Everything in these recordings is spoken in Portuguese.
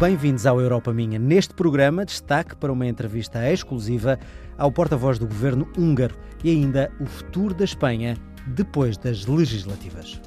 Bem-vindos ao Europa Minha. Neste programa, destaque para uma entrevista exclusiva ao porta-voz do governo húngaro e ainda o futuro da Espanha depois das legislativas.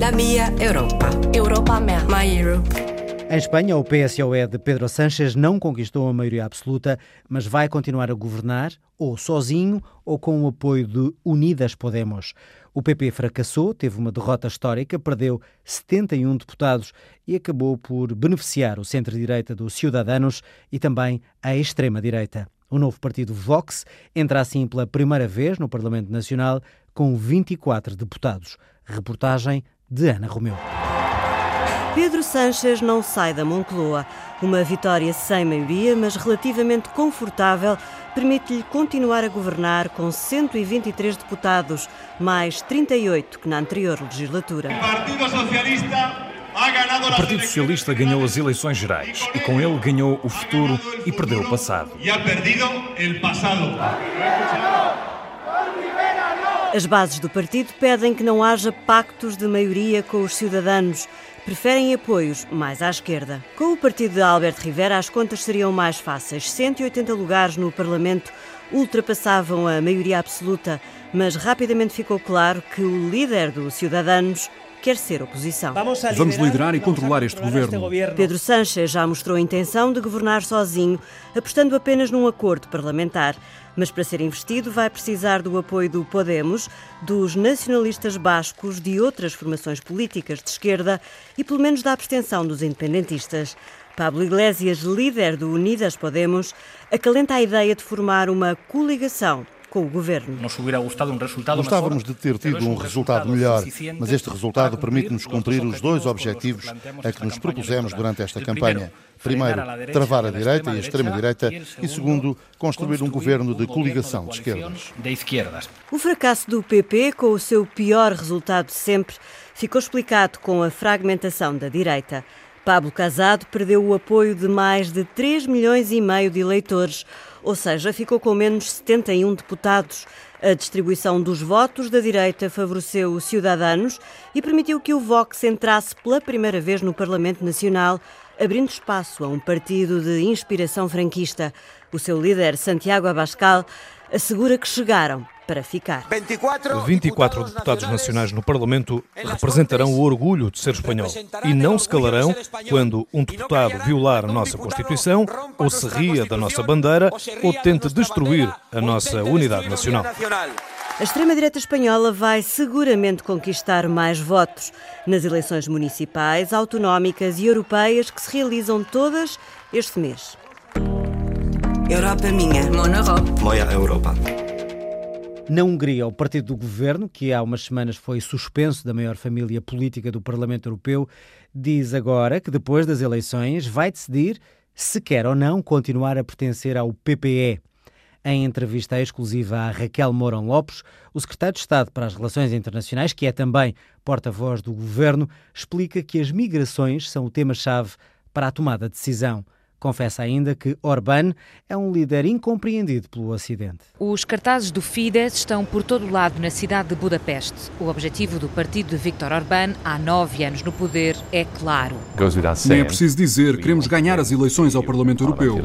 La minha Europa. Europa minha. My Europe. Em Espanha, o PSOE de Pedro Sánchez não conquistou a maioria absoluta, mas vai continuar a governar, ou sozinho, ou com o apoio de Unidas Podemos. O PP fracassou, teve uma derrota histórica, perdeu 71 deputados e acabou por beneficiar o centro-direita dos Ciudadanos e também a extrema-direita. O novo partido Vox entra assim pela primeira vez no Parlamento Nacional com 24 deputados. Reportagem de Ana Romeu. Pedro Sanches não sai da Moncloa. Uma vitória sem maioria, mas relativamente confortável, permite-lhe continuar a governar com 123 deputados, mais 38 que na anterior legislatura. O Partido Socialista o Partido Socialista ganhou as eleições gerais e com ele ganhou o futuro e perdeu o passado. E ha perdido o passado. As bases do partido pedem que não haja pactos de maioria com os cidadãos. Preferem apoios mais à esquerda. Com o partido de Alberto Rivera, as contas seriam mais fáceis. 180 lugares no Parlamento ultrapassavam a maioria absoluta, mas rapidamente ficou claro que o líder dos Ciudadanos quer ser oposição. Vamos liderar e controlar este governo. Pedro Sánchez já mostrou a intenção de governar sozinho, apostando apenas num acordo parlamentar. Mas para ser investido vai precisar do apoio do Podemos, dos nacionalistas bascos, de outras formações políticas de esquerda e pelo menos da abstenção dos independentistas. Pablo Iglesias, líder do Unidas Podemos, acalenta a ideia de formar uma coligação com o governo. Gostávamos de ter tido um resultado melhor, mas este resultado permite-nos cumprir os dois objetivos a que nos propusemos durante esta campanha. Primeiro, travar a direita e a extrema-direita e, segundo, construir um governo de coligação de esquerdas. O fracasso do PP, com o seu pior resultado de sempre, ficou explicado com a fragmentação da direita. Pablo Casado perdeu o apoio de mais de 3 milhões e meio de eleitores, ou seja, ficou com menos 71 deputados. A distribuição dos votos da direita favoreceu os Ciudadanos e permitiu que o Vox entrasse pela primeira vez no Parlamento Nacional, abrindo espaço a um partido de inspiração franquista. O seu líder, Santiago Abascal, assegura que chegaram para ficar. 24 deputados nacionais no Parlamento representarão o orgulho de ser espanhol e não se calarão quando um deputado violar a nossa Constituição ou se ria da nossa bandeira ou tente destruir a nossa unidade nacional. A extrema-direita espanhola vai seguramente conquistar mais votos nas eleições municipais, autonómicas e europeias que se realizam todas este mês. Europa minha. Mon Europe. Moja Europa. Na Hungria, o partido do governo, que há umas semanas foi suspenso da maior família política do Parlamento Europeu, diz agora que depois das eleições vai decidir se quer ou não continuar a pertencer ao PPE. Em entrevista exclusiva a Raquel Mourão Lopes, o secretário de Estado para as Relações Internacionais, que é também porta-voz do governo, explica que as migrações são o tema-chave para a tomada de decisão. Confessa ainda que Orbán é um líder incompreendido pelo Ocidente. Os cartazes do Fidesz estão por todo o lado na cidade de Budapeste. O objetivo do partido de Viktor Orbán, há nove anos no poder, é claro. Nem é preciso dizer, queremos ganhar as eleições ao Parlamento Europeu.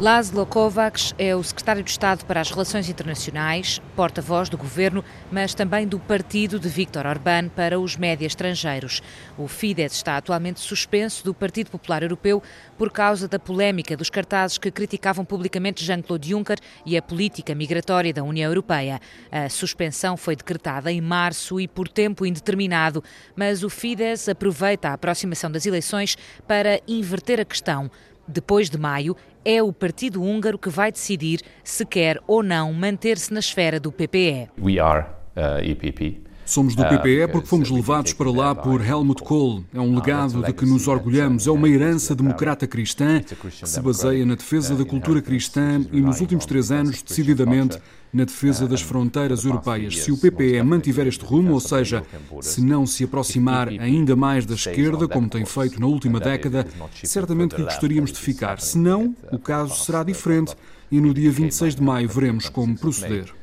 Laszlo Kovacs é o secretário de Estado para as Relações Internacionais, porta-voz do governo, mas também do partido de Viktor Orbán para os médias estrangeiros. O Fidesz está atualmente suspenso do Partido Popular Europeu por causa da política polémica dos cartazes que criticavam publicamente Jean-Claude Juncker e a política migratória da União Europeia. A suspensão foi decretada em março e por tempo indeterminado, mas o Fidesz aproveita a aproximação das eleições para inverter a questão. Depois de maio, é o partido húngaro que vai decidir se quer ou não manter-se na esfera do PPE. We are uh, EPP. Somos do PPE porque fomos levados para lá por Helmut Kohl. É um legado de que nos orgulhamos. É uma herança democrata cristã que se baseia na defesa da cultura cristã e, nos últimos três anos, decididamente, na defesa das fronteiras europeias. Se o PPE mantiver este rumo, ou seja, se não se aproximar ainda mais da esquerda, como tem feito na última década, certamente que gostaríamos de ficar. Se não, o caso será diferente e no dia 26 de maio veremos como proceder.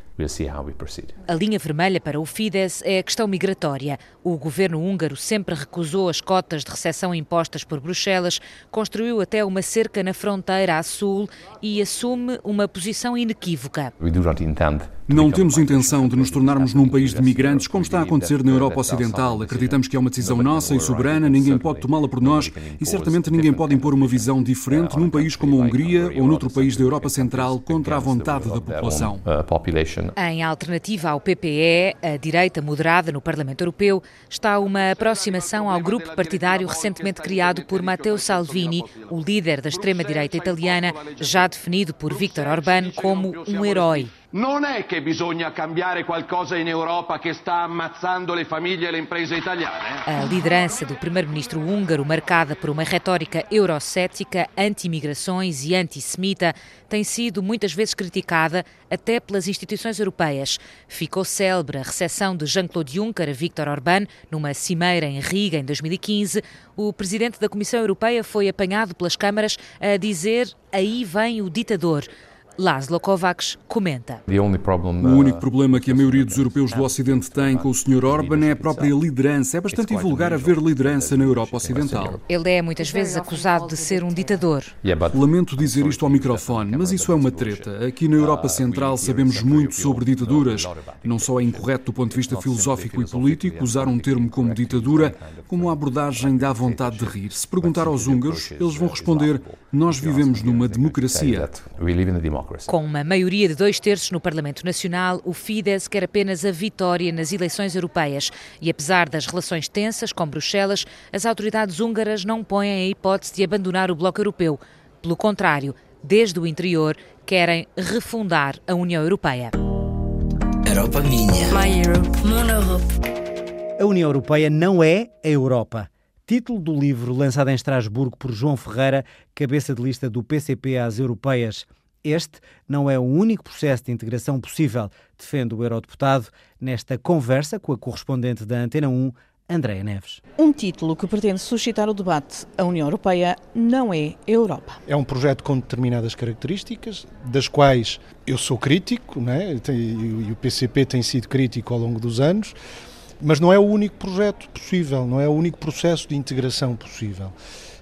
A linha vermelha para o Fidesz é a questão migratória. O governo húngaro sempre recusou as cotas de recepção impostas por Bruxelas, construiu até uma cerca na fronteira a sul e assume uma posição inequívoca. Não temos intenção de nos tornarmos num país de migrantes, como está a acontecer na Europa Ocidental. Acreditamos que é uma decisão nossa e soberana, ninguém pode tomá-la por nós e certamente ninguém pode impor uma visão diferente num país como a Hungria ou noutro país da Europa Central contra a vontade da população. Em alternativa ao PPE, a direita moderada no Parlamento Europeu, está uma aproximação ao grupo partidário recentemente criado por Matteo Salvini, o líder da extrema-direita italiana, já definido por Viktor Orbán como um herói. Non è che bisogna cambiare qualcosa in Europa che sta ammazzando le famiglie e le imprese italiane. A liderança do primeiro-ministro húngaro, marcada por uma retórica eurocética, anti-imigrações e antissemita, tem sido muitas vezes criticada até pelas instituições europeias. Ficou célebre a recepção de Jean-Claude Juncker a Viktor Orbán numa cimeira em Riga em 2015. O presidente da Comissão Europeia foi apanhado pelas câmaras a dizer: aí vem o ditador. Laszlo Kovacs comenta. O único problema que a maioria dos europeus do Ocidente tem com o Sr. Orban é a própria liderança. É bastante invulgar haver liderança na Europa Ocidental. Ele é muitas vezes acusado de ser um ditador. Lamento dizer isto ao microfone, mas isso é uma treta. Aqui na Europa Central sabemos muito sobre ditaduras. Não só é incorreto do ponto de vista filosófico e político usar um termo como ditadura, como a abordagem dá vontade de rir. Se perguntar aos húngaros, eles vão responder: nós vivemos numa democracia. Com uma maioria de dois terços no Parlamento Nacional, o Fidesz quer apenas a vitória nas eleições europeias. E apesar das relações tensas com Bruxelas, as autoridades húngaras não põem a hipótese de abandonar o Bloco Europeu. Pelo contrário, desde o interior, querem refundar a União Europeia. Europa minha. My Europe. Mon Europe. A União Europeia não é a Europa. Título do livro lançado em Estrasburgo por João Ferreira, cabeça de lista do PCP às europeias. Este não é o único processo de integração possível, defende o eurodeputado nesta conversa com a correspondente da Antena 1, Andréa Neves. Um título que pretende suscitar o debate. A União Europeia não é Europa. É um projeto com determinadas características, das quais eu sou crítico, né? e o PCP tem sido crítico ao longo dos anos, mas não é o único projeto possível, não é o único processo de integração possível.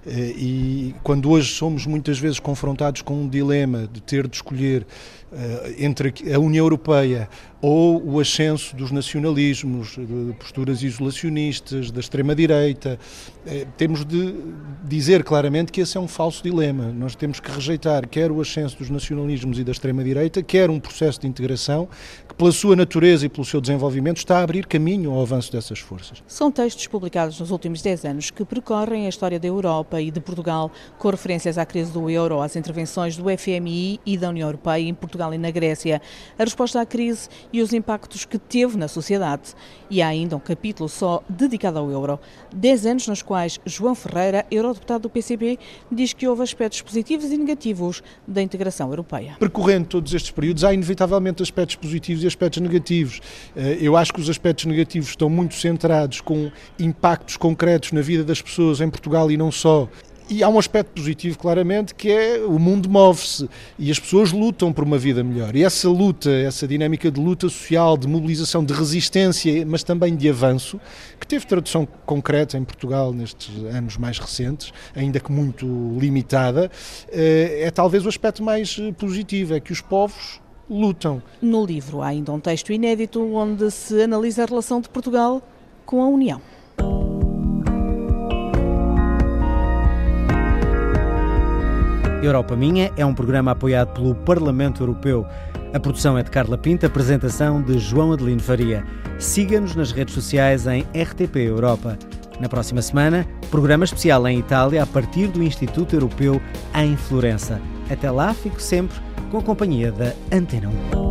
Eh, e quando hoje somos muitas vezes confrontados com um dilema de ter de escolher eh, entre a União Europeia ou o ascenso dos nacionalismos, de posturas isolacionistas, da extrema-direita. Eh, temos de dizer claramente que esse é um falso dilema. Nós temos que rejeitar quer o ascenso dos nacionalismos e da extrema-direita, quer um processo de integração que, pela sua natureza e pelo seu desenvolvimento, está a abrir caminho ao avanço dessas forças. São textos publicados nos últimos 10 anos que percorrem a história da Europa e de Portugal, com referências à crise do euro, às intervenções do FMI e da União Europeia em Portugal e na Grécia, a resposta à crise e os impactos que teve na sociedade. E há ainda um capítulo só dedicado ao euro. Dez anos nos quais João Ferreira, eurodeputado do PCB, diz que houve aspectos positivos e negativos da integração europeia. Percorrendo todos estes períodos, há inevitavelmente aspectos positivos e aspectos negativos. Eh, eu acho que os aspectos negativos estão muito centrados com impactos concretos na vida das pessoas em Portugal e não só e há um aspecto positivo, claramente, que é o mundo move-se e as pessoas lutam por uma vida melhor. E essa luta, essa dinâmica de luta social, de mobilização, de resistência, mas também de avanço, que teve tradução concreta em Portugal nestes anos mais recentes, ainda que muito limitada, eh, é talvez o aspecto mais eh, positivo, é que os povos lutam. No livro há ainda um texto inédito onde se analisa a relação de Portugal com a União. Europa Minha é um programa apoiado pelo Parlamento Europeu. A produção é de Carla Pinta, apresentação de João Adelino Faria. Siga-nos nas redes sociais em RTP Europa. Na próxima semana, programa especial em Itália a partir do Instituto Europeu em Florença. Até lá, fico sempre com a companhia da Antena 1.